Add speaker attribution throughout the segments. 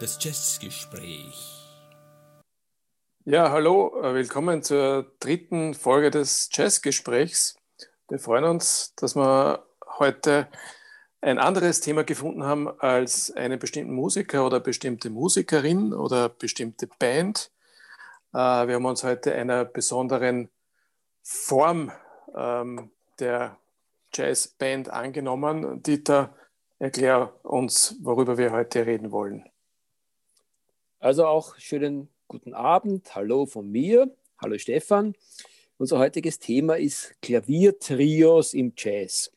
Speaker 1: Das Jazzgespräch.
Speaker 2: Ja, hallo, äh, willkommen zur dritten Folge des Jazzgesprächs. Wir freuen uns, dass wir heute ein anderes Thema gefunden haben als einen bestimmten Musiker oder bestimmte Musikerin oder bestimmte Band. Äh, wir haben uns heute einer besonderen Form ähm, der Jazzband angenommen. Dieter, erklär uns, worüber wir heute reden wollen.
Speaker 3: Also auch schönen guten Abend. Hallo von mir. Hallo Stefan. Unser heutiges Thema ist Klaviertrios im Jazz.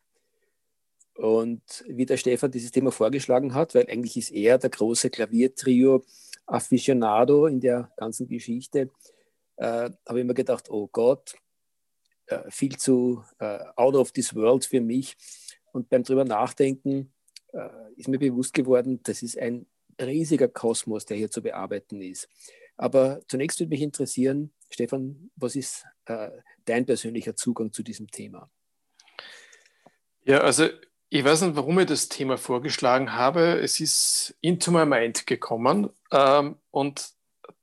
Speaker 3: Und wie der Stefan dieses Thema vorgeschlagen hat, weil eigentlich ist er der große Klaviertrio Aficionado in der ganzen Geschichte, äh, habe ich mir gedacht, oh Gott, äh, viel zu äh, out of this world für mich. Und beim drüber nachdenken äh, ist mir bewusst geworden, das ist ein riesiger Kosmos, der hier zu bearbeiten ist. Aber zunächst würde mich interessieren, Stefan, was ist äh, dein persönlicher Zugang zu diesem Thema?
Speaker 2: Ja, also ich weiß nicht, warum ich das Thema vorgeschlagen habe. Es ist into my mind gekommen ähm, und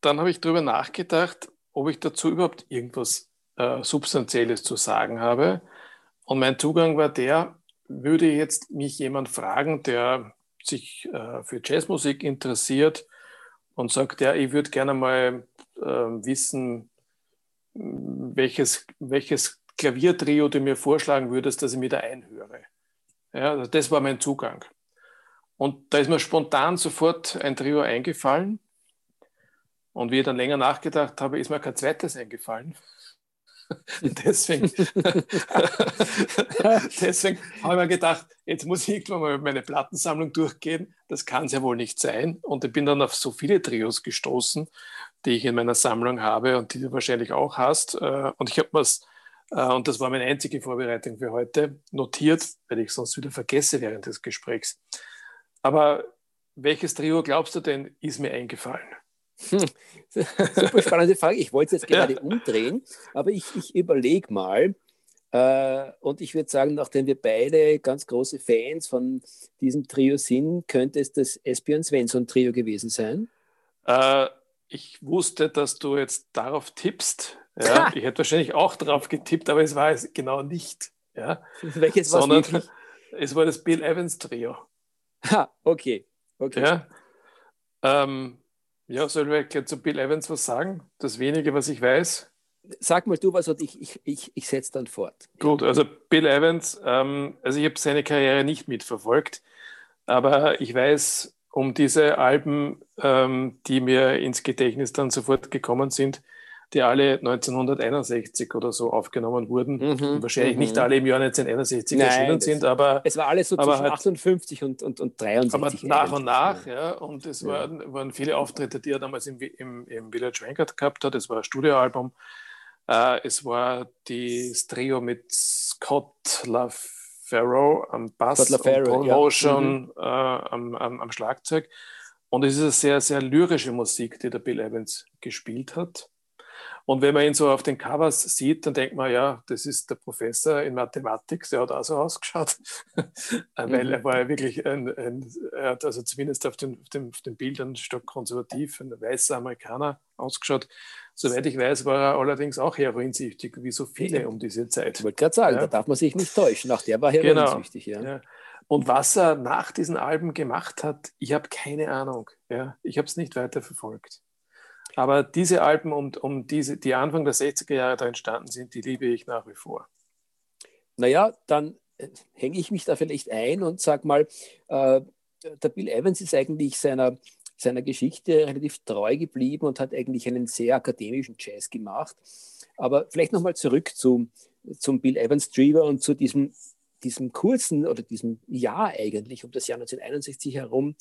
Speaker 2: dann habe ich darüber nachgedacht, ob ich dazu überhaupt irgendwas äh, Substanzielles zu sagen habe. Und mein Zugang war der, würde jetzt mich jemand fragen, der sich äh, für Jazzmusik interessiert und sagt, ja, ich würde gerne mal äh, wissen, welches, welches Klaviertrio du mir vorschlagen würdest, dass ich mir da einhöre. Ja, also das war mein Zugang. Und da ist mir spontan sofort ein Trio eingefallen. Und wie ich dann länger nachgedacht habe, ist mir kein zweites eingefallen. deswegen, deswegen habe ich mir gedacht, jetzt muss ich irgendwann mal meine Plattensammlung durchgehen. Das kann es ja wohl nicht sein. Und ich bin dann auf so viele Trios gestoßen, die ich in meiner Sammlung habe und die du wahrscheinlich auch hast. Äh, und ich habe mir äh, und das war meine einzige Vorbereitung für heute, notiert, weil ich sonst wieder vergesse während des Gesprächs. Aber welches Trio glaubst du denn, ist mir eingefallen?
Speaker 3: Hm. Super spannende Frage. Ich wollte es jetzt gerade ja. umdrehen, aber ich, ich überlege mal. Äh, und ich würde sagen, nachdem wir beide ganz große Fans von diesem Trio sind, könnte es das Espion Svensson Trio gewesen sein?
Speaker 2: Äh, ich wusste, dass du jetzt darauf tippst. Ja, ich hätte wahrscheinlich auch darauf getippt, aber es war es genau nicht. Ja.
Speaker 3: Welches war es
Speaker 2: Es war das Bill Evans Trio.
Speaker 3: Ha, okay. okay.
Speaker 2: Ja. Ähm, ja, soll ich zu Bill Evans was sagen? Das wenige, was ich weiß.
Speaker 3: Sag mal du was und ich, ich, ich, ich setze dann fort.
Speaker 2: Gut, also Bill Evans, ähm, also ich habe seine Karriere nicht mitverfolgt, aber ich weiß um diese Alben, ähm, die mir ins Gedächtnis dann sofort gekommen sind, die alle 1961 oder so aufgenommen wurden. Mhm, wahrscheinlich mhm. nicht alle im Jahr 1961 Nein, erschienen sind, aber.
Speaker 3: Es war alles so zwischen halt, 58 und, und, und 63.
Speaker 2: Aber nach und nach, ja. Und es ja. waren, waren viele Auftritte, die er damals im, im, im Village Vanguard gehabt hat. Es war ein Studioalbum. Äh, es war das Trio mit Scott LaFarrow am Bass und Paul ja. Motion mhm. äh, am, am, am Schlagzeug. Und es ist eine sehr, sehr lyrische Musik, die der Bill Evans gespielt hat. Und wenn man ihn so auf den Covers sieht, dann denkt man, ja, das ist der Professor in Mathematik, der hat auch so ausgeschaut, weil mhm. er war ja wirklich ein, ein, er hat also zumindest auf den, auf den, auf den Bildern stark konservativ, ein weißer Amerikaner ausgeschaut. Soweit ich weiß, war er allerdings auch heroinsüchtig, wie so viele um diese Zeit.
Speaker 3: Ich wollte gerade sagen, ja. da darf man sich nicht täuschen. Auch der war heroinsüchtig. Genau. Ja. ja.
Speaker 2: Und was er nach diesen Alben gemacht hat, ich habe keine Ahnung. Ja. Ich habe es nicht weiter verfolgt. Aber diese Alben, um, um diese, die Anfang der 60er Jahre da entstanden sind, die liebe ich nach wie vor.
Speaker 3: Naja, dann äh, hänge ich mich da vielleicht ein und sage mal, äh, der Bill Evans ist eigentlich seiner, seiner Geschichte relativ treu geblieben und hat eigentlich einen sehr akademischen Jazz gemacht. Aber vielleicht nochmal zurück zum, zum Bill Evans Trio und zu diesem, diesem kurzen oder diesem Jahr eigentlich, um das Jahr 1961 herum,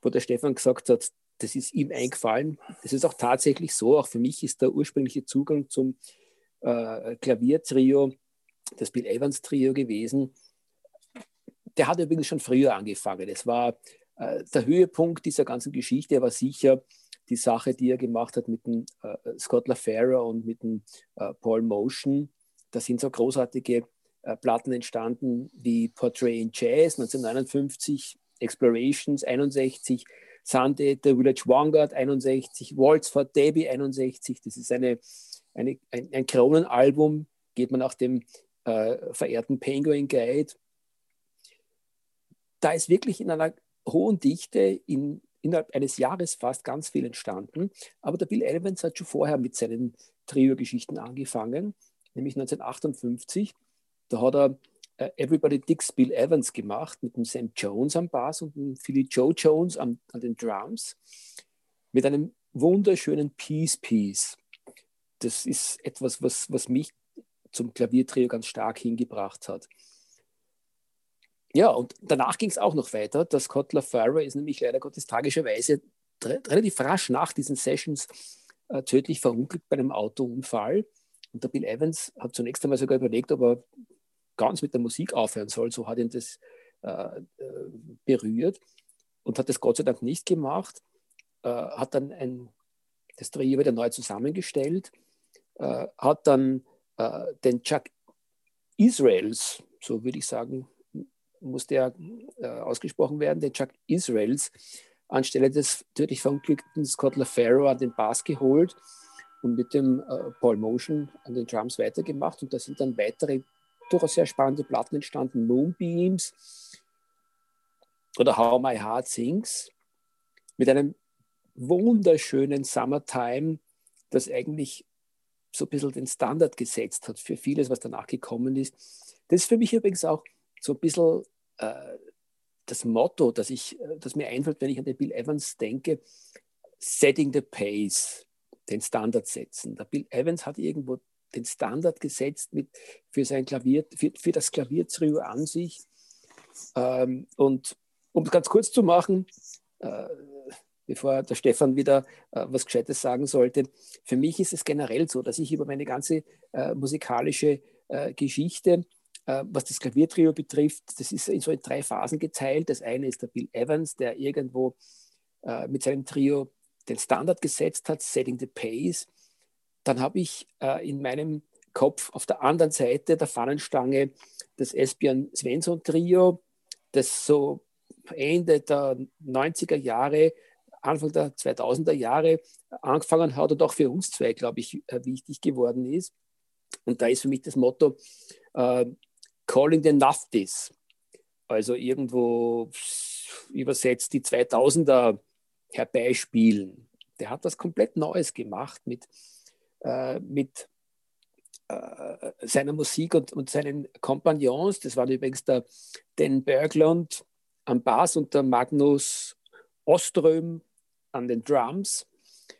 Speaker 3: wo der Stefan gesagt hat, das ist ihm eingefallen. Das ist auch tatsächlich so. Auch für mich ist der ursprüngliche Zugang zum äh, Klaviertrio das Bill Evans Trio gewesen. Der hat übrigens schon früher angefangen. Das war äh, der Höhepunkt dieser ganzen Geschichte, war sicher die Sache, die er gemacht hat mit dem äh, Scott LaFera und mit dem äh, Paul Motion. Das sind so großartige äh, Platten entstanden wie Portrait in Jazz 1959, Explorations 61, Sunday The Village Vanguard 61, Waltz for Debbie 61. Das ist eine, eine, ein, ein Kronenalbum, geht man nach dem äh, verehrten Penguin Guide. Da ist wirklich in einer hohen Dichte in, innerhalb eines Jahres fast ganz viel entstanden. Aber der Bill Evans hat schon vorher mit seinen Trio-Geschichten angefangen, nämlich 1958. Da hat er Everybody Dicks Bill Evans gemacht mit dem Sam Jones am Bass und dem Philly Joe Jones an, an den Drums mit einem wunderschönen Peace Piece. Das ist etwas, was, was mich zum Klaviertrio ganz stark hingebracht hat. Ja, und danach ging es auch noch weiter. Das Scott LaFaro ist nämlich leider Gottes tragischerweise relativ rasch nach diesen Sessions äh, tödlich verunglückt bei einem Autounfall. Und der Bill Evans hat zunächst einmal sogar überlegt, ob er ganz mit der Musik aufhören soll. So hat ihn das äh, äh berührt und hat das Gott sei Dank nicht gemacht. Äh, hat dann ein, das Trio wieder neu zusammengestellt, äh, hat dann äh, den Chuck Israels, so würde ich sagen, muss der äh, ausgesprochen werden, den Chuck Israels anstelle des tödlich verunglückten Scott LaFaro an den Bass geholt und mit dem äh, Paul Motion an den Drums weitergemacht. Und da sind dann weitere durchaus sehr spannende Platten entstanden. Moonbeams oder How My Heart Sings mit einem wunderschönen Summertime, das eigentlich so ein bisschen den Standard gesetzt hat für vieles, was danach gekommen ist. Das ist für mich übrigens auch so ein bisschen äh, das Motto, das, ich, äh, das mir einfällt, wenn ich an den Bill Evans denke, setting the pace, den Standard setzen. Der Bill Evans hat irgendwo den Standard gesetzt mit, für, sein Klavier, für, für das Klaviertrio an sich. Ähm, und um es ganz kurz zu machen, äh, bevor der Stefan wieder äh, was Gescheites sagen sollte, für mich ist es generell so, dass ich über meine ganze äh, musikalische äh, Geschichte äh, was das Klaviertrio betrifft, das ist in so in drei Phasen geteilt. Das eine ist der Bill Evans, der irgendwo äh, mit seinem Trio den Standard gesetzt hat, Setting the Pace. Dann habe ich äh, in meinem Kopf auf der anderen Seite der Fahnenstange das Espion Svensson Trio, das so Ende der 90er Jahre, Anfang der 2000er Jahre angefangen hat und auch für uns zwei, glaube ich, wichtig geworden ist. Und da ist für mich das Motto, äh, Calling the Naftis, also irgendwo übersetzt die 2000er herbeispielen. Der hat was komplett Neues gemacht mit, äh, mit äh, seiner Musik und, und seinen Kompagnons. Das waren übrigens der Dan Berglund am Bass und der Magnus Oström an den Drums.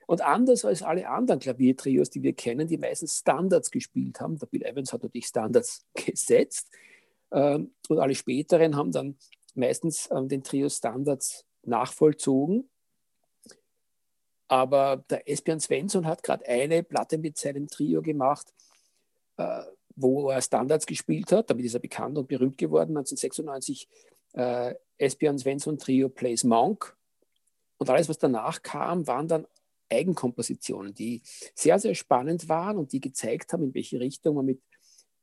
Speaker 3: Und anders als alle anderen Klaviertrios, die wir kennen, die meistens Standards gespielt haben, der Bill Evans hat natürlich Standards gesetzt ähm, und alle späteren haben dann meistens ähm, den Trio Standards nachvollzogen. Aber der Espion Svensson hat gerade eine Platte mit seinem Trio gemacht, äh, wo er Standards gespielt hat. Damit ist er bekannt und berühmt geworden. 1996 äh, Espion Svensson Trio Plays Monk. Und alles, was danach kam, waren dann Eigenkompositionen, die sehr, sehr spannend waren und die gezeigt haben, in welche Richtung man mit,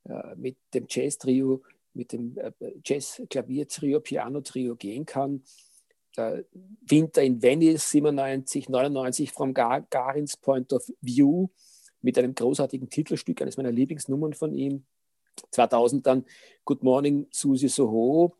Speaker 3: äh, mit dem Jazz-Trio, mit dem äh, Jazz-Klavier-Trio, Piano-Trio gehen kann. Der Winter in Venice 97, 99 from Gar Garins Point of View mit einem großartigen Titelstück, eines meiner Lieblingsnummern von ihm. 2000 dann Good Morning Susie Soho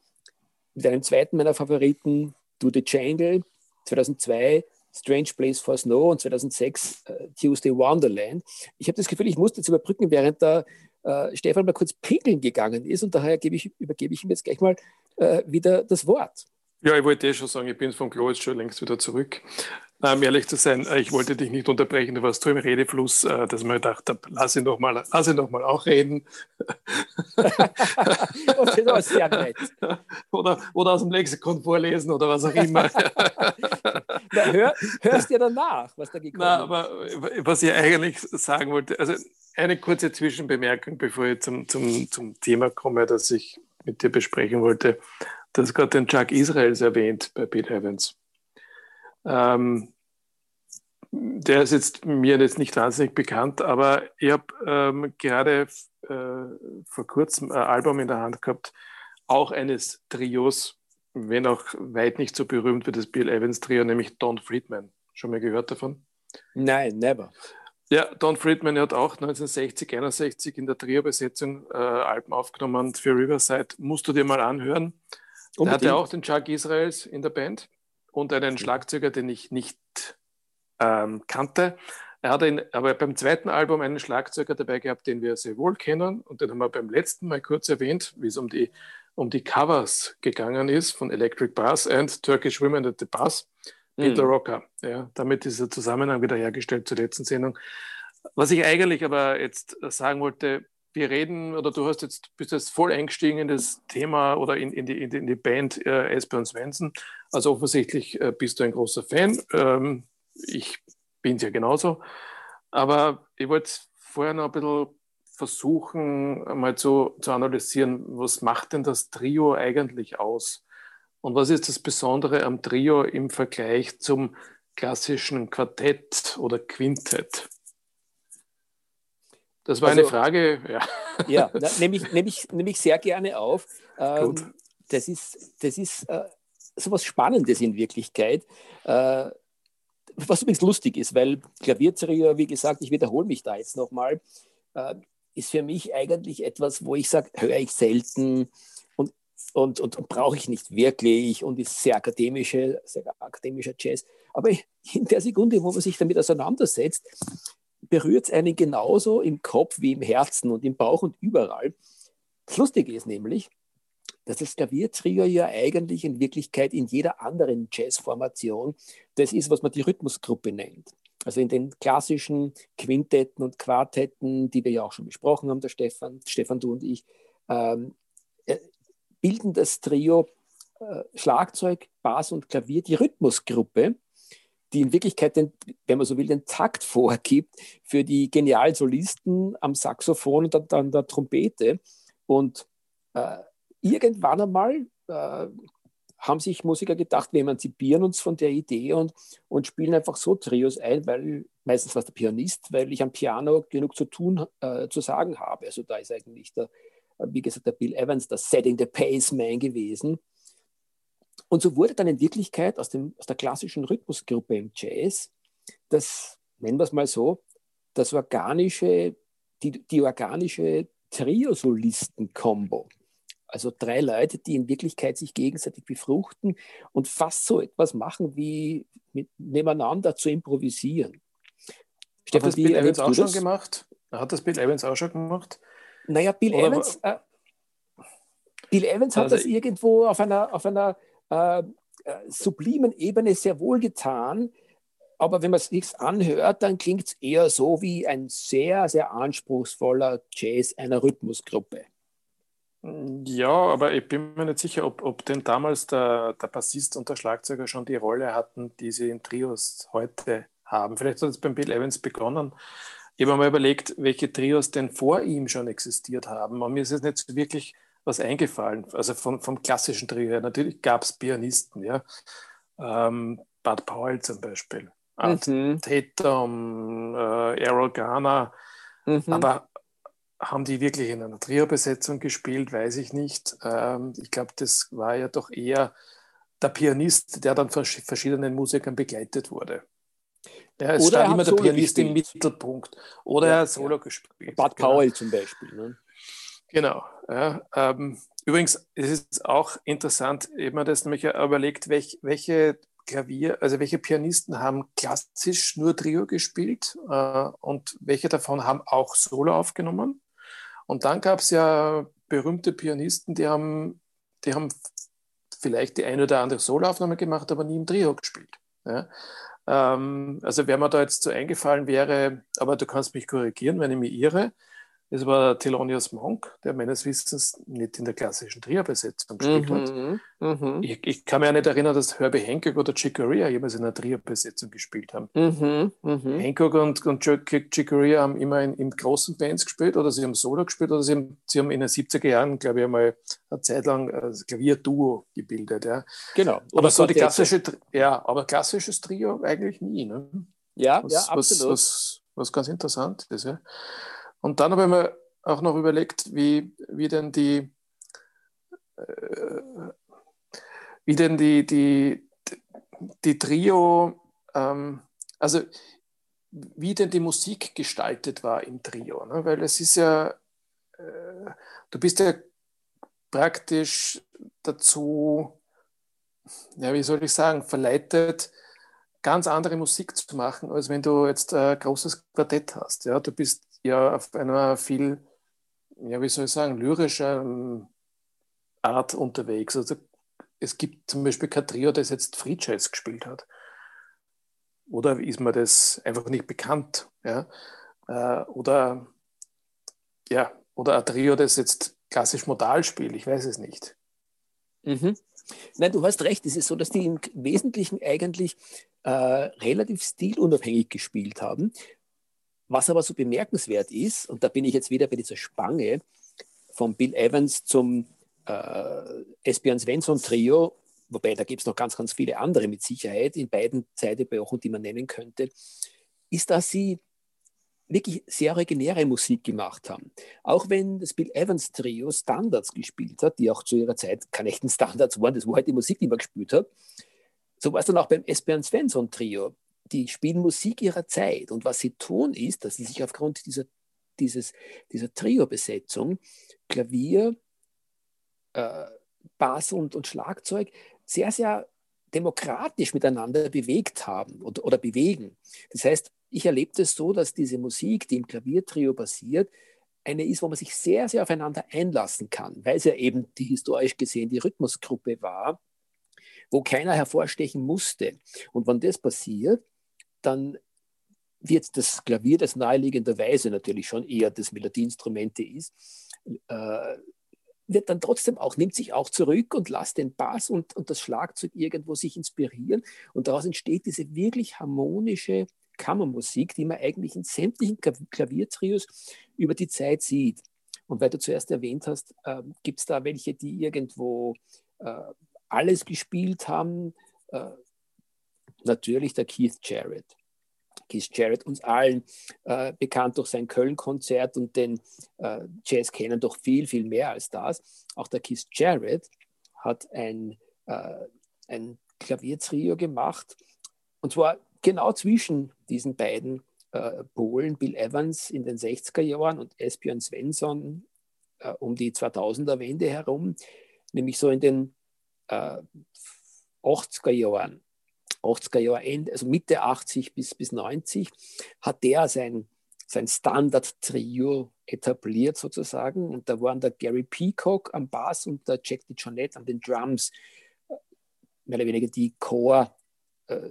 Speaker 3: mit einem zweiten meiner Favoriten, Do the Jangle. 2002 Strange Place for Snow und 2006 äh, Tuesday Wonderland. Ich habe das Gefühl, ich musste jetzt überbrücken, während der äh, Stefan mal kurz pinkeln gegangen ist und daher ich, übergebe ich ihm jetzt gleich mal äh, wieder das Wort.
Speaker 2: Ja, ich wollte eh schon sagen, ich bin vom Klo jetzt schon längst wieder zurück. Um ehrlich zu sein, äh, ich wollte dich nicht unterbrechen, du warst so im Redefluss, äh, dass man gedacht habe, lass ihn doch mal, lass ihn doch mal auch reden.
Speaker 3: das war sehr nett.
Speaker 2: Oder, oder aus dem Lexikon vorlesen oder was auch immer.
Speaker 3: Na, hör, hörst dir dann nach, was da gekommen ist.
Speaker 2: aber was ich eigentlich sagen wollte, also eine kurze Zwischenbemerkung, bevor ich zum, zum, zum Thema komme, das ich mit dir besprechen wollte. Du hast gerade den Chuck Israels erwähnt bei Pete Evans. Ähm, der ist jetzt mir jetzt nicht wahnsinnig bekannt, aber ich habe ähm, gerade äh, vor kurzem ein Album in der Hand gehabt, auch eines Trios, wenn auch weit nicht so berühmt wie das Bill Evans Trio, nämlich Don Friedman. Schon mal gehört davon?
Speaker 3: Nein, never.
Speaker 2: Ja, Don Friedman hat auch 1960, 61 in der Trio-Besetzung äh, Alben aufgenommen für Riverside. Musst du dir mal anhören. Er hatte auch den Chuck Israels in der Band und einen Schlagzeuger, den ich nicht ähm, kannte. Er hat in, aber beim zweiten Album einen Schlagzeuger dabei gehabt, den wir sehr wohl kennen und den haben wir beim letzten Mal kurz erwähnt, wie es um die, um die Covers gegangen ist von Electric Bass and Turkish Women at the Bass. Peter mhm. Rocker. Ja, damit ist der Zusammenhang wieder hergestellt zur letzten Sendung. Was ich eigentlich aber jetzt sagen wollte, wir reden, oder du hast jetzt, bist jetzt voll eingestiegen in das Thema oder in, in, die, in die, Band äh, und Svensson. Also offensichtlich äh, bist du ein großer Fan. Ähm, ich bin es ja genauso. Aber ich wollte vorher noch ein bisschen versuchen, mal zu, zu analysieren, was macht denn das Trio eigentlich aus? Und was ist das Besondere am Trio im Vergleich zum klassischen Quartett oder Quintett? Das war also, eine Frage.
Speaker 3: Ja, ja nehme ich, nehm ich, nehm ich sehr gerne auf. Ähm, das ist, das ist äh, so was Spannendes in Wirklichkeit. Äh, was übrigens lustig ist, weil Klaviertrio, wie gesagt, ich wiederhole mich da jetzt nochmal, äh, ist für mich eigentlich etwas, wo ich sage, höre ich selten, und, und, und brauche ich nicht wirklich und ist sehr, akademische, sehr akademischer Jazz. Aber in der Sekunde, wo man sich damit auseinandersetzt, berührt es einen genauso im Kopf wie im Herzen und im Bauch und überall. Das Lustige ist nämlich, dass das Klaviertrio ja eigentlich in Wirklichkeit in jeder anderen Jazzformation das ist, was man die Rhythmusgruppe nennt. Also in den klassischen Quintetten und Quartetten, die wir ja auch schon besprochen haben, der Stefan, Stefan, du und ich, ähm, bilden das Trio äh, Schlagzeug, Bass und Klavier die Rhythmusgruppe, die in Wirklichkeit, den, wenn man so will, den Takt vorgibt für die genialen Solisten am Saxophon und an der Trompete. Und äh, irgendwann einmal äh, haben sich Musiker gedacht, wir emanzipieren uns von der Idee und, und spielen einfach so Trios ein, weil meistens war es der Pianist, weil ich am Piano genug zu tun, äh, zu sagen habe. Also da ist eigentlich der, wie gesagt, der Bill Evans, der Setting the Pace Man gewesen. Und so wurde dann in Wirklichkeit aus, dem, aus der klassischen Rhythmusgruppe im Jazz das, nennen wir es mal so, das organische, die, die organische Trio-Solisten-Kombo. Also drei Leute, die in Wirklichkeit sich gegenseitig befruchten und fast so etwas machen wie mit, nebeneinander zu improvisieren.
Speaker 2: Stefan, hat das Bill Evans auch schon gemacht? Hat das Bill Evans auch schon gemacht?
Speaker 3: Naja, Bill Oder Evans, äh, Bill Evans hat also das irgendwo auf einer, auf einer äh, äh, sublimen Ebene sehr wohl getan. Aber wenn man es sich anhört, dann klingt es eher so wie ein sehr, sehr anspruchsvoller Jazz einer Rhythmusgruppe.
Speaker 2: Ja, aber ich bin mir nicht sicher, ob, ob denn damals der, der Bassist und der Schlagzeuger schon die Rolle hatten, die sie in Trios heute haben. Vielleicht hat es beim Bill Evans begonnen. Ich habe mal überlegt, welche Trios denn vor ihm schon existiert haben. Und mir ist jetzt nicht wirklich was eingefallen. Also vom, vom klassischen Trio her. Natürlich gab es Pianisten, ja. Ähm, Bud Powell zum Beispiel. Mhm. Tatum, äh, Errol Garner. Mhm. Aber haben die wirklich in einer Trio-Besetzung gespielt, weiß ich nicht. Ähm, ich glaube, das war ja doch eher der Pianist, der dann von verschiedenen Musikern begleitet wurde. Ja, es Oder stand immer der Pianist gespielt. im Mittelpunkt. Oder ja, er hat Solo ja. gespielt.
Speaker 3: Bud genau. Powell zum Beispiel. Ne?
Speaker 2: Genau. Ja, ähm, übrigens, es ist auch interessant, ich habe mir das nämlich überlegt, welch, welche Klavier, also welche Pianisten haben klassisch nur Trio gespielt äh, und welche davon haben auch Solo aufgenommen. Und dann gab es ja berühmte Pianisten, die haben, die haben vielleicht die eine oder andere Soloaufnahme gemacht, aber nie im Trio gespielt. Ja? Ähm, also wer mir da jetzt so eingefallen wäre, aber du kannst mich korrigieren, wenn ich mich irre, das war Thelonious Monk, der meines Wissens nicht in der klassischen Trio-Besetzung gespielt mhm, hat. Mhm. Ich, ich, kann mich auch nicht erinnern, dass Herbie Hancock oder Chick Corea jemals in einer Trio-Besetzung gespielt haben. Mhm, mhm. Hancock und, und Chick Corea haben immer in, in, großen Bands gespielt oder sie haben Solo gespielt oder sie haben, sie haben in den 70er Jahren, glaube ich, einmal eine Zeit lang ein Klavier-Duo gebildet. Ja.
Speaker 3: Genau.
Speaker 2: Aber so die klassische, ja, aber klassisches Trio eigentlich nie. Ne?
Speaker 3: Ja,
Speaker 2: was,
Speaker 3: ja,
Speaker 2: absolut. Was, was, was ganz interessant ist. Ja. Und dann habe ich mir auch noch überlegt, wie, wie denn die, äh, wie denn die, die, die Trio, ähm, also wie denn die Musik gestaltet war im Trio. Ne? Weil es ist ja, äh, du bist ja praktisch dazu, ja, wie soll ich sagen, verleitet, ganz andere Musik zu machen, als wenn du jetzt ein großes Quartett hast. Ja? Du bist ja auf einer viel, ja, wie soll ich sagen, lyrischen Art unterwegs. Also es gibt zum Beispiel kein Trio, das jetzt Free Jazz gespielt hat. Oder ist mir das einfach nicht bekannt? Ja? Äh, oder, ja, oder ein Trio, das jetzt klassisch modal spielt, ich weiß es nicht.
Speaker 3: Mhm. Nein, du hast recht. Es ist so, dass die im Wesentlichen eigentlich äh, relativ stilunabhängig gespielt haben. Was aber so bemerkenswert ist, und da bin ich jetzt wieder bei dieser Spange von Bill Evans zum äh, Espion Svensson Trio, wobei da gibt es noch ganz, ganz viele andere mit Sicherheit in beiden Zeitepochen, die man nennen könnte, ist, dass sie wirklich sehr originäre Musik gemacht haben. Auch wenn das Bill Evans Trio Standards gespielt hat, die auch zu ihrer Zeit keine echten Standards waren, das war halt die Musik, die man gespielt hat, so war es dann auch beim Espion Svensson Trio. Die spielen Musik ihrer Zeit und was sie tun ist, dass sie sich aufgrund dieser, dieses, dieser Trio-Besetzung Klavier, äh, Bass und, und Schlagzeug sehr, sehr demokratisch miteinander bewegt haben oder, oder bewegen. Das heißt, ich erlebe das so, dass diese Musik, die im Klaviertrio basiert, eine ist, wo man sich sehr, sehr aufeinander einlassen kann, weil es ja eben die historisch gesehen die Rhythmusgruppe war, wo keiner hervorstechen musste. Und wenn das passiert, dann wird das Klavier, das naheliegenderweise natürlich schon eher das Melodieinstrumente ist, äh, wird dann trotzdem auch, nimmt sich auch zurück und lässt den Bass und, und das Schlagzeug irgendwo sich inspirieren. Und daraus entsteht diese wirklich harmonische Kammermusik, die man eigentlich in sämtlichen Klaviertrios über die Zeit sieht. Und weil du zuerst erwähnt hast, äh, gibt es da welche, die irgendwo äh, alles gespielt haben? Äh, natürlich der Keith Jarrett. Keith Jarrett uns allen äh, bekannt durch sein Köln-Konzert und den äh, Jazz kennen doch viel, viel mehr als das. Auch der Keith Jarrett hat ein, äh, ein Klaviertrio gemacht und zwar genau zwischen diesen beiden äh, Polen, Bill Evans in den 60er Jahren und Espion Svensson äh, um die 2000er Wende herum, nämlich so in den 80er Jahren. 80er Jahre Ende, also Mitte 80 bis, bis 90, hat der sein, sein Standard-Trio etabliert sozusagen. Und da waren der Gary Peacock am Bass und der Jack DeJohnette an den Drums, mehr oder weniger die Core äh,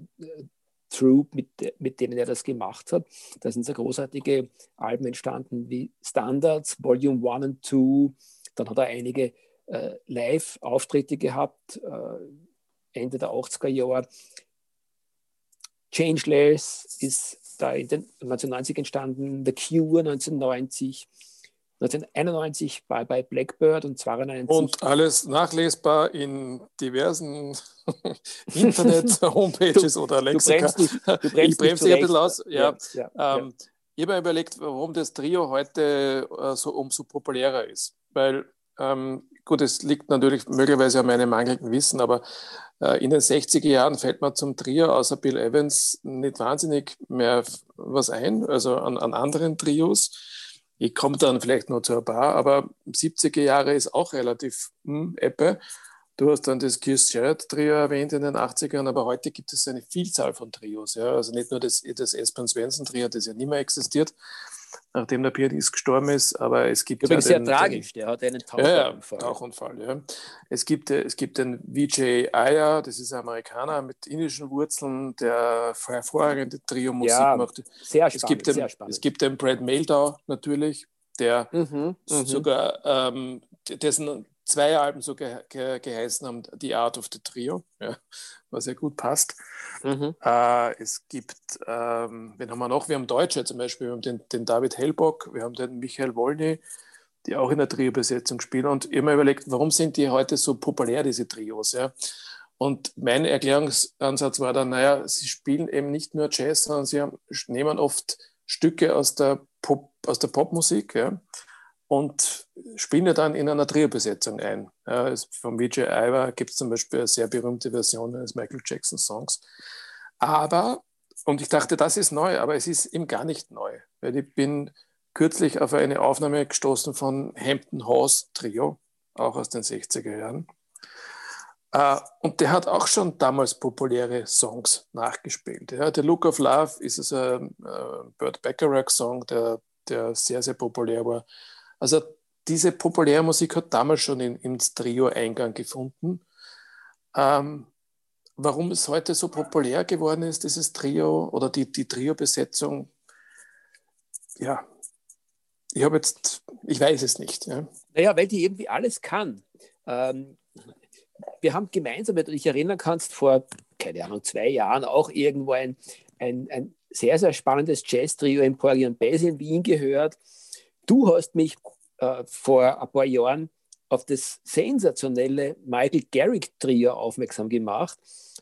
Speaker 3: mit, mit denen er das gemacht hat. Da sind so großartige Alben entstanden wie Standards, Volume 1 und 2. Dann hat er einige äh, Live-Auftritte gehabt, äh, Ende der 80er Jahre. Changeless ist da in den 1990 entstanden, The Cure 1990, 1991 bei, bei Blackbird und 92.
Speaker 2: Und alles nachlesbar in diversen Internet-Homepages oder Lexika.
Speaker 3: Du bremst, du bremst
Speaker 2: ich bremse dich ein bisschen aus. Ja. ja, ja ähm, ja. Ich habe mir überlegt, warum das Trio heute äh, so umso populärer ist. Weil, ähm, gut, es liegt natürlich möglicherweise an meinem mangelnden Wissen, aber äh, in den 60er Jahren fällt mir zum Trio außer Bill Evans nicht wahnsinnig mehr was ein, also an, an anderen Trios. Ich komme dann vielleicht nur zu ein paar, aber 70er Jahre ist auch relativ hm, Eppe. Du hast dann das Keith Jarrett Trio erwähnt in den 80ern, aber heute gibt es eine Vielzahl von Trios. Ja? Also nicht nur das, das Espen Svensson Trio, das ja nicht mehr existiert, nachdem der Pianist gestorben ist. Aber es gibt
Speaker 3: Übrigens ja den, sehr tragisch, der hat einen
Speaker 2: Tauchunfall. Ja, Tauchunfall, ja. Es gibt, es gibt den Vijay Iyer, das ist ein Amerikaner mit indischen Wurzeln, der hervorragende Trio-Musik ja, macht.
Speaker 3: Sehr
Speaker 2: spannend, es gibt den, sehr spannend. Es gibt den Brad Meldau natürlich, der mhm, mhm, sogar, ähm, dessen zwei Alben so ge ge geheißen haben, The Art of the Trio, ja, was ja gut passt. Mhm. Äh, es gibt, ähm, wen haben wir noch? Wir haben Deutsche zum Beispiel, wir haben den, den David Hellbock, wir haben den Michael Wolny, die auch in der Trio-Besetzung spielen. Und mir überlegt, warum sind die heute so populär, diese Trios? Ja? Und mein Erklärungsansatz war dann, naja, sie spielen eben nicht nur Jazz, sondern sie haben, nehmen oft Stücke aus der, Pop, aus der Popmusik, ja? Und ja dann in einer Trio-Besetzung ein. Ja, von Vijay Iyer gibt es zum Beispiel eine sehr berühmte Version eines Michael Jackson-Songs. Aber, und ich dachte, das ist neu, aber es ist eben gar nicht neu, weil ich bin kürzlich auf eine Aufnahme gestoßen von Hampton House Trio, auch aus den 60er Jahren. Uh, und der hat auch schon damals populäre Songs nachgespielt. Ja, der Look of Love ist ein uh, Burt Bacharach-Song, der, der sehr, sehr populär war. Also diese populäre Musik hat damals schon in, ins Trio Eingang gefunden. Ähm, warum es heute so populär geworden ist, dieses Trio oder die, die Trio-Besetzung, ja, ich habe jetzt, ich weiß es nicht. Ja.
Speaker 3: Naja, weil die irgendwie alles kann. Ähm, wir haben gemeinsam, wenn du dich erinnern kannst, vor, keine Ahnung, zwei Jahren auch irgendwo ein, ein, ein sehr, sehr spannendes Jazz-Trio im Porgy Bass in Wien gehört. Du hast mich äh, vor ein paar Jahren auf das sensationelle Michael Garrick-Trio aufmerksam gemacht,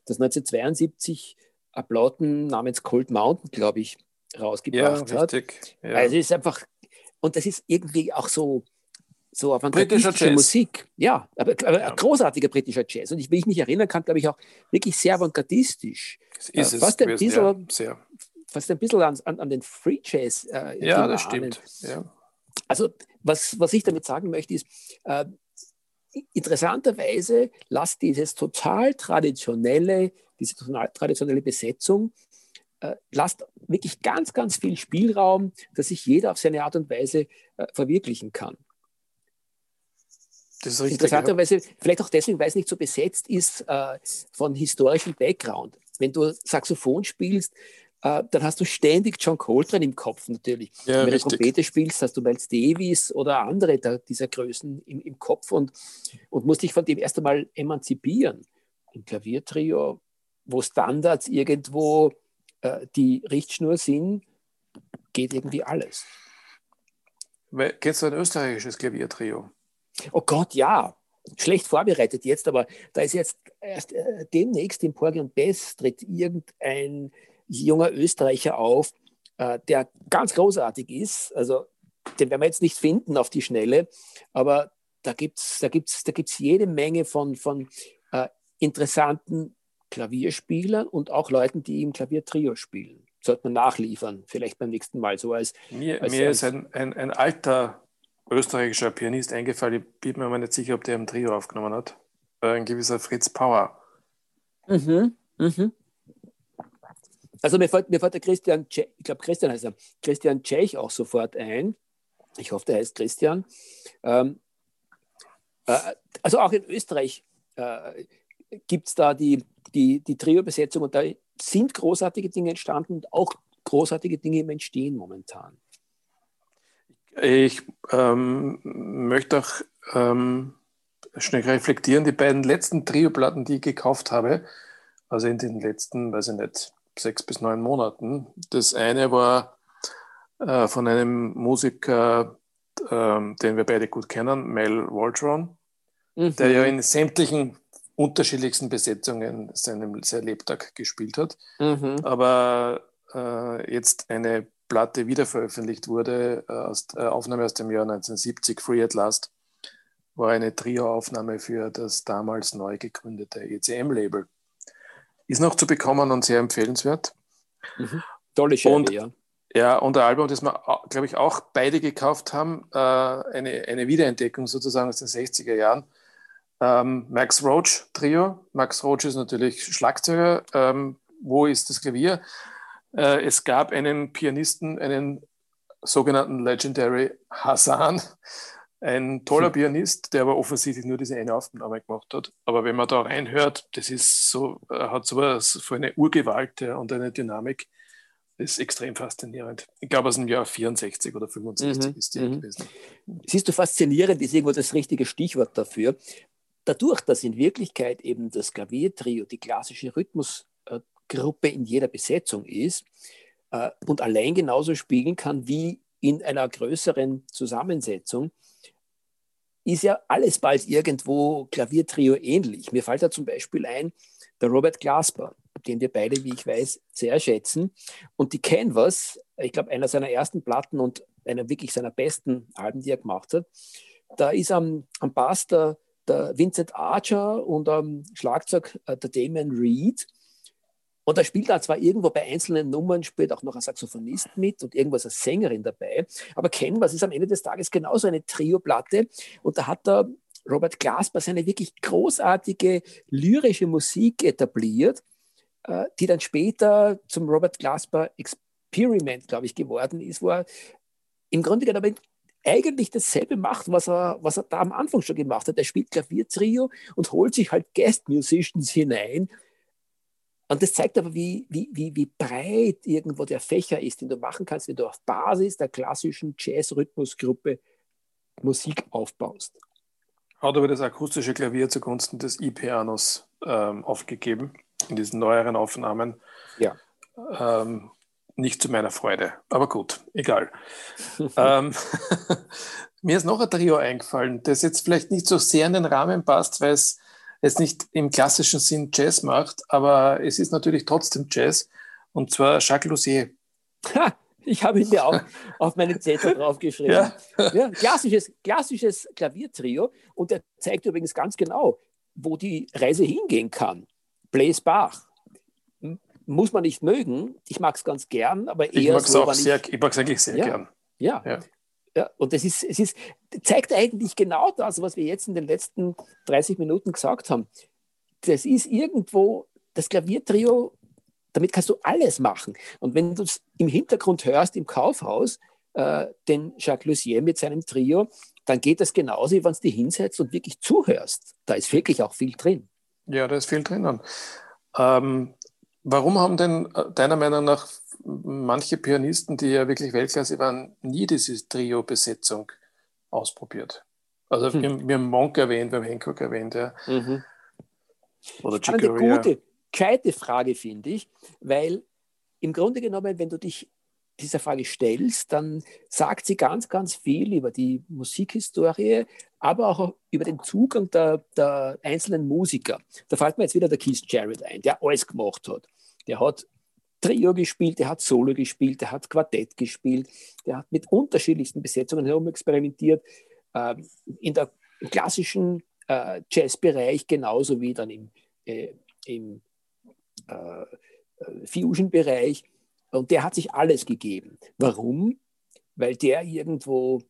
Speaker 3: das 1972 Applauten namens Cold Mountain, glaube ich, rausgebracht ja, hat. Ja. Also es ist einfach, und das ist irgendwie auch so, so avantgardistische Musik. Ja, aber, aber ja. großartiger britischer Jazz. Und ich, wie ich mich erinnern kann, glaube ich auch wirklich sehr avantgardistisch.
Speaker 2: Ist
Speaker 3: äh, fast, ein bisschen,
Speaker 2: ja, sehr.
Speaker 3: fast ein bisschen an, an, an den Free Jazz.
Speaker 2: Äh, ja, das stimmt. Ja.
Speaker 3: Also, was, was ich damit sagen möchte, ist, äh, interessanterweise lasst dieses total traditionelle, diese total traditionelle Besetzung, äh, lasst wirklich ganz, ganz viel Spielraum, dass sich jeder auf seine Art und Weise äh, verwirklichen kann. Das ist richtig, Interessanterweise, ja. vielleicht auch deswegen, weil es nicht so besetzt ist äh, von historischem Background. Wenn du Saxophon spielst, äh, dann hast du ständig John Coltrane im Kopf natürlich. Ja, Wenn du Trompete spielst, hast du Miles Davis oder andere der, dieser Größen im, im Kopf und, und musst dich von dem erst einmal emanzipieren. Im Klaviertrio, wo Standards irgendwo äh, die Richtschnur sind, geht irgendwie alles.
Speaker 2: Kennst du ein österreichisches Klaviertrio?
Speaker 3: Oh Gott, ja. Schlecht vorbereitet jetzt, aber da ist jetzt erst äh, demnächst im Porgy und Bess tritt irgendein junger Österreicher auf, äh, der ganz großartig ist. Also den werden wir jetzt nicht finden auf die Schnelle, aber da gibt es da gibt's, da gibt's jede Menge von, von äh, interessanten Klavierspielern und auch Leuten, die im Klaviertrio spielen. Sollte man nachliefern, vielleicht beim nächsten Mal so als.
Speaker 2: Mir, als, mir als, ist ein, ein, ein alter österreichischer Pianist eingefallen. Ich bin mir aber nicht sicher, ob der im Trio aufgenommen hat. Ein gewisser Fritz Power.
Speaker 3: Mhm, mhm. Also mir fällt, mir fällt der Christian, ich glaube Christian heißt er, Christian Tschech auch sofort ein. Ich hoffe, der heißt Christian. Ähm, äh, also auch in Österreich äh, gibt es da die, die, die Trio-Besetzung und da sind großartige Dinge entstanden und auch großartige Dinge im Entstehen momentan.
Speaker 2: Ich ähm, möchte auch ähm, schnell reflektieren, die beiden letzten Trio-Platten, die ich gekauft habe, also in den letzten, weiß ich nicht, sechs bis neun Monaten. Das eine war äh, von einem Musiker, äh, den wir beide gut kennen, Mel Waldron, mhm. der ja in sämtlichen unterschiedlichsten Besetzungen seinem sein Lebtag gespielt hat. Mhm. Aber äh, jetzt eine Platte wiederveröffentlicht wurde, äh, aus, äh, Aufnahme aus dem Jahr 1970, Free at Last, war eine Trio-Aufnahme für das damals neu gegründete ECM-Label. Ist noch zu bekommen und sehr empfehlenswert.
Speaker 3: Mhm. Tolle Scheibe, und, ja.
Speaker 2: Ja, und ein Album, das wir, glaube ich, auch beide gekauft haben, äh, eine, eine Wiederentdeckung sozusagen aus den 60er Jahren. Ähm, Max Roach Trio. Max Roach ist natürlich Schlagzeuger. Ähm, wo ist das Klavier? Äh, es gab einen Pianisten, einen sogenannten Legendary Hassan, ein toller hm. Pianist, der aber offensichtlich nur diese eine Aufnahme gemacht hat. Aber wenn man da reinhört, das ist so, hat sowas für eine Urgewalt und eine Dynamik. Das ist extrem faszinierend. Ich glaube, aus dem Jahr 64 oder 65 mhm. ist die mhm. gewesen.
Speaker 3: Siehst du, faszinierend ist irgendwo das richtige Stichwort dafür. Dadurch, dass in Wirklichkeit eben das Klaviertrio die klassische Rhythmusgruppe in jeder Besetzung ist äh, und allein genauso spielen kann wie in einer größeren Zusammensetzung, ist ja alles bald irgendwo Klaviertrio ähnlich. Mir fällt da zum Beispiel ein, der Robert Glasper, den wir beide, wie ich weiß, sehr schätzen. Und die Canvas, ich glaube, einer seiner ersten Platten und einer wirklich seiner besten Alben, die er gemacht hat. Da ist am, am Bass der, der Vincent Archer und am Schlagzeug äh, der Damon Reed. Und da spielt er zwar irgendwo bei einzelnen Nummern, spielt auch noch ein Saxophonist mit und irgendwas als Sängerin dabei. Aber Ken, was ist am Ende des Tages genauso eine Trio-Platte. Und da hat der Robert Glasper seine wirklich großartige lyrische Musik etabliert, äh, die dann später zum Robert Glasper Experiment, glaube ich, geworden ist, wo er im Grunde genommen eigentlich dasselbe macht, was er, was er da am Anfang schon gemacht hat. Er spielt Klaviertrio und holt sich halt Guest Musicians hinein. Und das zeigt aber, wie, wie, wie, wie breit irgendwo der Fächer ist, den du machen kannst, wenn du auf Basis der klassischen Jazz-Rhythmusgruppe Musik aufbaust.
Speaker 2: Hat aber das akustische Klavier zugunsten des I-Pianos ähm, aufgegeben in diesen neueren Aufnahmen.
Speaker 3: Ja.
Speaker 2: Ähm, nicht zu meiner Freude, aber gut, egal. ähm, mir ist noch ein Trio eingefallen, das jetzt vielleicht nicht so sehr in den Rahmen passt, weil es jetzt nicht im klassischen Sinn Jazz macht, aber es ist natürlich trotzdem Jazz, und zwar Jacques Lussier.
Speaker 3: ich habe ihn mir auch auf meine Zettel draufgeschrieben. Ja. ja. klassisches, klassisches Klaviertrio und er zeigt übrigens ganz genau, wo die Reise hingehen kann. Blaise Bach, muss man nicht mögen. Ich mag es ganz gern, aber eher
Speaker 2: ich mag es so, auch sehr, ich, ich mag es eigentlich sehr
Speaker 3: ja,
Speaker 2: gern.
Speaker 3: Ja. ja. Ja. und das ist, es ist, zeigt eigentlich genau das, was wir jetzt in den letzten 30 Minuten gesagt haben. Das ist irgendwo das Klaviertrio, damit kannst du alles machen. Und wenn du es im Hintergrund hörst, im Kaufhaus, äh, den Jacques Lussier mit seinem Trio, dann geht das genauso, wie wenn du dich hinsetzt und wirklich zuhörst. Da ist wirklich auch viel drin.
Speaker 2: Ja, da ist viel drin. Ähm, Warum haben denn äh, deiner Meinung nach manche Pianisten, die ja wirklich Weltklasse waren, nie diese Trio-Besetzung ausprobiert? Also hm. wir, wir, haben Monk erwähnt, wir haben Hancock erwähnt, ja. Mhm.
Speaker 3: Oder Eine gute, gescheite Frage, finde ich, weil im Grunde genommen, wenn du dich dieser Frage stellst, dann sagt sie ganz, ganz viel über die Musikhistorie, aber auch über den Zugang der, der einzelnen Musiker. Da fällt mir jetzt wieder der Keith Jarrett ein, der alles gemacht hat. Der hat Trio gespielt, der hat Solo gespielt, der hat Quartett gespielt, der hat mit unterschiedlichsten Besetzungen herumexperimentiert. Äh, in der klassischen äh, Jazzbereich genauso wie dann im, äh, im äh, Fusion-Bereich. Und der hat sich alles gegeben. Warum? Weil der irgendwo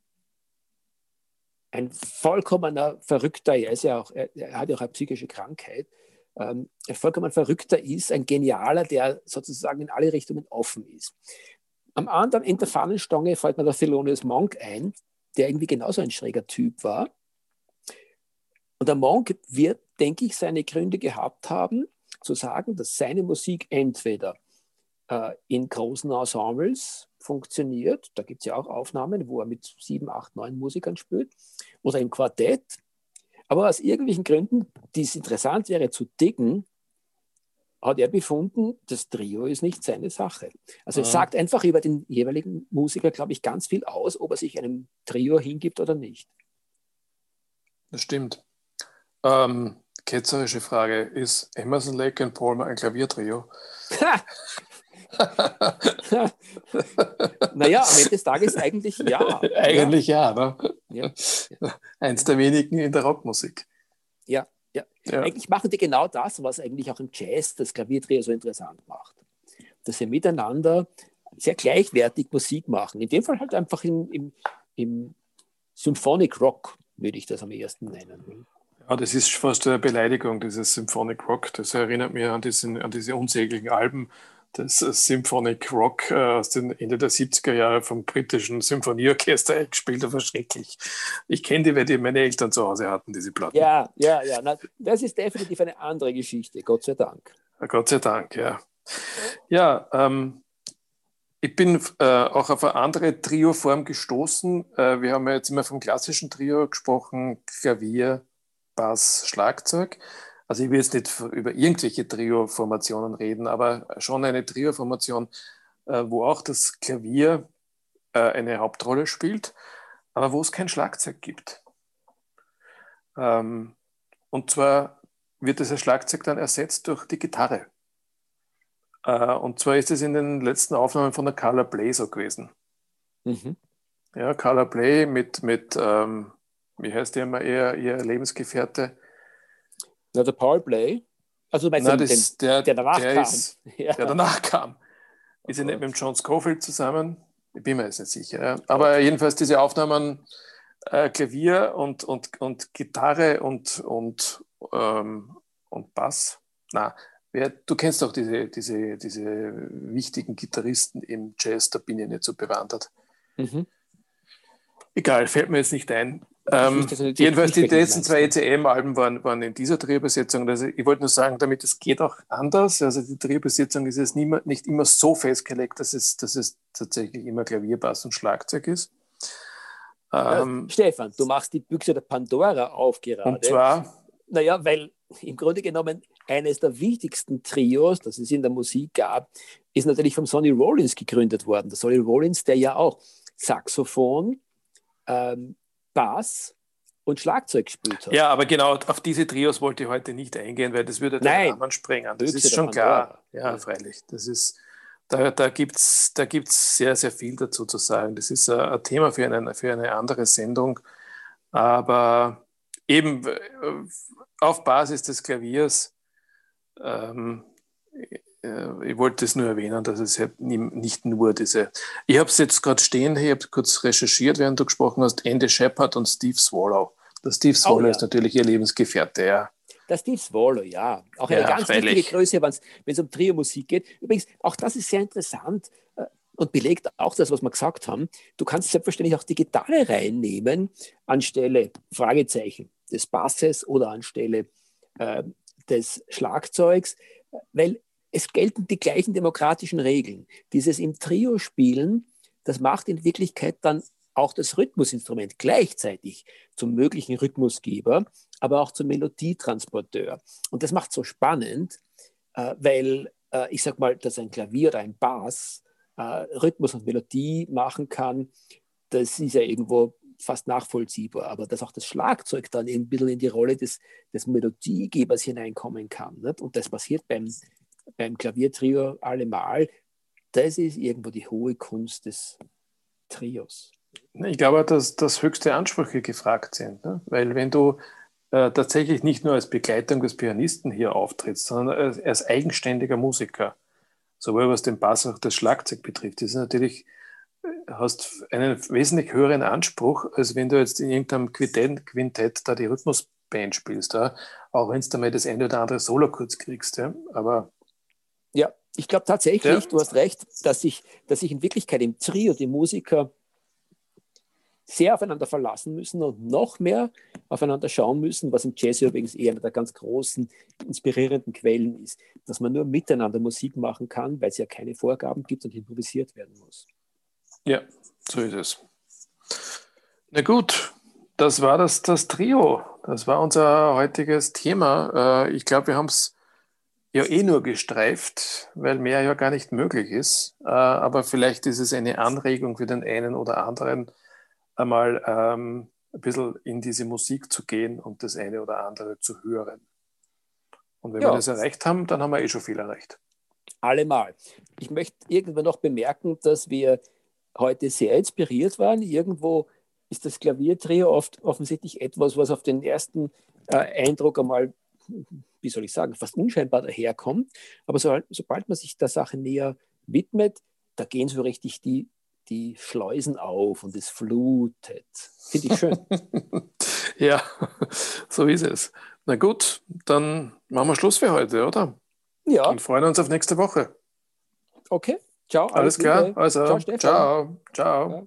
Speaker 3: ein vollkommener Verrückter, er, ist ja auch, er, er hat ja auch eine psychische Krankheit, ähm, vollkommen Verrückter ist, ein Genialer, der sozusagen in alle Richtungen offen ist. Am anderen Ende der Fahnenstange fällt mir der Thelonious Monk ein, der irgendwie genauso ein schräger Typ war. Und der Monk wird, denke ich, seine Gründe gehabt haben, zu sagen, dass seine Musik entweder äh, in großen Ensembles funktioniert, da gibt es ja auch Aufnahmen, wo er mit sieben, acht, neun Musikern spielt, oder im Quartett, aber aus irgendwelchen Gründen, die es interessant wäre zu dicken, hat er befunden, das Trio ist nicht seine Sache. Also es sagt einfach über den jeweiligen Musiker, glaube ich, ganz viel aus, ob er sich einem Trio hingibt oder nicht.
Speaker 2: Das stimmt. Ähm, ketzerische Frage, ist Emerson, Lake und Palmer ein Klaviertrio?
Speaker 3: naja, am Ende des Tages eigentlich ja.
Speaker 2: Eigentlich ja, ne? ja. Eins der wenigen in der Rockmusik.
Speaker 3: Ja, ja, ja. Eigentlich machen die genau das, was eigentlich auch im Jazz das Klaviertrio so interessant macht. Dass sie miteinander sehr gleichwertig Musik machen. In dem Fall halt einfach im, im, im Symphonic Rock, würde ich das am ehesten nennen.
Speaker 2: Ja, das ist fast eine Beleidigung, dieses Symphonic Rock. Das erinnert mich an, diesen, an diese unsäglichen Alben das Symphonic Rock äh, aus den Ende der 70er Jahre vom britischen Symphonieorchester eingespielt, aber schrecklich. Ich kenne die, weil die meine Eltern zu Hause hatten, diese Platten.
Speaker 3: Ja, ja, ja. Na, das ist definitiv eine andere Geschichte, Gott sei Dank.
Speaker 2: Gott sei Dank, ja. Ja, ähm, ich bin äh, auch auf eine andere Trio-Form gestoßen. Äh, wir haben ja jetzt immer vom klassischen Trio gesprochen, Klavier, Bass, Schlagzeug. Also ich will jetzt nicht über irgendwelche Trio-Formationen reden, aber schon eine Trio-Formation, äh, wo auch das Klavier äh, eine Hauptrolle spielt, aber wo es kein Schlagzeug gibt. Ähm, und zwar wird das Schlagzeug dann ersetzt durch die Gitarre. Äh, und zwar ist es in den letzten Aufnahmen von der Carla Play so gewesen. Mhm. Ja, Carla Play mit, mit ähm, wie heißt der immer, ihr, ihr Lebensgefährte?
Speaker 3: Na, der Paul Play. Also meinst
Speaker 2: Na,
Speaker 3: du
Speaker 2: das,
Speaker 3: den,
Speaker 2: der,
Speaker 3: der danach
Speaker 2: der
Speaker 3: kam?
Speaker 2: Ist,
Speaker 3: Ja.
Speaker 2: der danach kam. Ist er nicht mit dem John Scofield zusammen? Ich bin mir jetzt nicht sicher. Aber jedenfalls diese Aufnahmen, äh, Klavier und, und, und Gitarre und, und, ähm, und Bass. Na, wer, du kennst doch diese, diese, diese wichtigen Gitarristen im Jazz, da bin ich nicht so bewandert.
Speaker 3: Mhm.
Speaker 2: Egal, fällt mir jetzt nicht ein. Ähm,
Speaker 3: nicht,
Speaker 2: jedenfalls die letzten zwei? ECM-Alben waren, waren in dieser Trio-Besetzung. Also ich wollte nur sagen, damit es geht auch anders. Also die Trio-Besetzung ist jetzt nicht, nicht immer so festgelegt, dass es, dass es tatsächlich immer Klavier, Bass und Schlagzeug ist. Ähm,
Speaker 3: Äh, Stefan, du machst die Büchse der Pandora auf gerade.
Speaker 2: und zwar,
Speaker 3: Naja, weil im Grunde genommen eines der wichtigsten Trios, das es in der Musik gab, ist natürlich von Sonny Rollins gegründet worden. Der Sonny Rollins, der ja auch Saxophon, ähm, Bass und Schlagzeug gespielt hat.
Speaker 2: ja, aber genau auf diese Trios wollte ich heute nicht eingehen, weil das würde den
Speaker 3: Nein.
Speaker 2: Rahmen sprengen. Das ist schon klar. Ja,
Speaker 3: Ja.
Speaker 2: freilich. Das ist, da, da gibt es da gibt's sehr, sehr viel dazu zu sagen. Das ist ein, ein Thema für eine, für eine andere Sendung. Aber eben äh, auf Basis des Klaviers, ähm, äh, ich wollte es nur erwähnen, dass es halt nicht nur diese. Ich habe es jetzt gerade stehen, ich habe kurz recherchiert, während du gesprochen hast, Andy Shepard und Steve Swallow. Der Steve Swallow
Speaker 3: ja.
Speaker 2: ist natürlich ihr Lebensgefährte, ja.
Speaker 3: Der Steve Swallow, ja. Auch eine
Speaker 2: Ja,
Speaker 3: ganz
Speaker 2: freilich.
Speaker 3: wichtige Größe, wenn es um Trio-Musik geht. Übrigens, auch das ist sehr interessant äh, und belegt auch das, was wir gesagt haben. Du kannst selbstverständlich auch die Gitarre reinnehmen anstelle Fragezeichen des Basses oder anstelle äh, des Schlagzeugs, weil es gelten die gleichen demokratischen Regeln. Dieses im Trio spielen, das macht in Wirklichkeit dann auch das Rhythmusinstrument gleichzeitig zum möglichen Rhythmusgeber, aber auch zum Melodietransporteur. Und das macht so spannend, äh, weil äh, ich sag mal, dass ein Klavier oder ein Bass äh, Rhythmus und Melodie machen kann, das ist ja irgendwo fast nachvollziehbar, aber dass auch das Schlagzeug dann ein bisschen in die Rolle des, des Melodiegebers hineinkommen kann. Nicht? Und das passiert beim, beim Klaviertrio allemal. Das ist irgendwo die hohe Kunst des Trios.
Speaker 2: Ich glaube, dass, dass höchste Ansprüche gefragt sind. Ne? Weil wenn du äh, tatsächlich nicht nur als Begleitung des Pianisten hier auftrittst, sondern als, als eigenständiger Musiker, sowohl was den Bass als auch das Schlagzeug betrifft, ist natürlich, äh, hast einen wesentlich höheren Anspruch, als wenn du jetzt in irgendeinem Quintett, Quintett da die Rhythmusband spielst, ja? auch wenn du damit das eine oder andere Solo kurz kriegst. Ja? Aber
Speaker 3: Ja, ich glaube tatsächlich,
Speaker 2: Ja.
Speaker 3: du hast recht, dass sich, dass sich in Wirklichkeit im Trio die Musiker sehr aufeinander verlassen müssen und noch mehr aufeinander schauen müssen, was im Jazz übrigens eher einer der ganz großen inspirierenden Quellen ist, dass man nur miteinander Musik machen kann, weil es ja keine Vorgaben gibt und improvisiert werden muss.
Speaker 2: Ja, so ist es. Na gut, das war das, das Trio. Das war unser heutiges Thema. Äh, Ich glaube, wir haben es ja eh nur gestreift, weil mehr ja gar nicht möglich ist. Äh, Aber vielleicht ist es eine Anregung für den einen oder anderen, einmal ähm, ein bisschen in diese Musik zu gehen und das eine oder andere zu hören. Und wenn
Speaker 3: Ja.
Speaker 2: wir das erreicht haben, dann haben wir eh schon viel erreicht.
Speaker 3: Allemal. Ich möchte irgendwann noch bemerken, dass wir heute sehr inspiriert waren. Irgendwo ist das Klaviertrio oft offensichtlich etwas, was auf den ersten äh, Eindruck einmal, wie soll ich sagen, fast unscheinbar daherkommt. Aber so, sobald man sich der Sache näher widmet, da gehen so richtig die, die Schleusen auf und es flutet. Finde ich schön.
Speaker 2: ja, so ist es. Na gut, dann machen wir Schluss für heute, oder?
Speaker 3: ja,
Speaker 2: Und freuen uns auf nächste Woche.
Speaker 3: okay. Ciao.
Speaker 2: Alles klar?
Speaker 3: Liebe.
Speaker 2: Also,
Speaker 3: Ciao, Stefan.
Speaker 2: ciao. Ciao.
Speaker 3: Ja.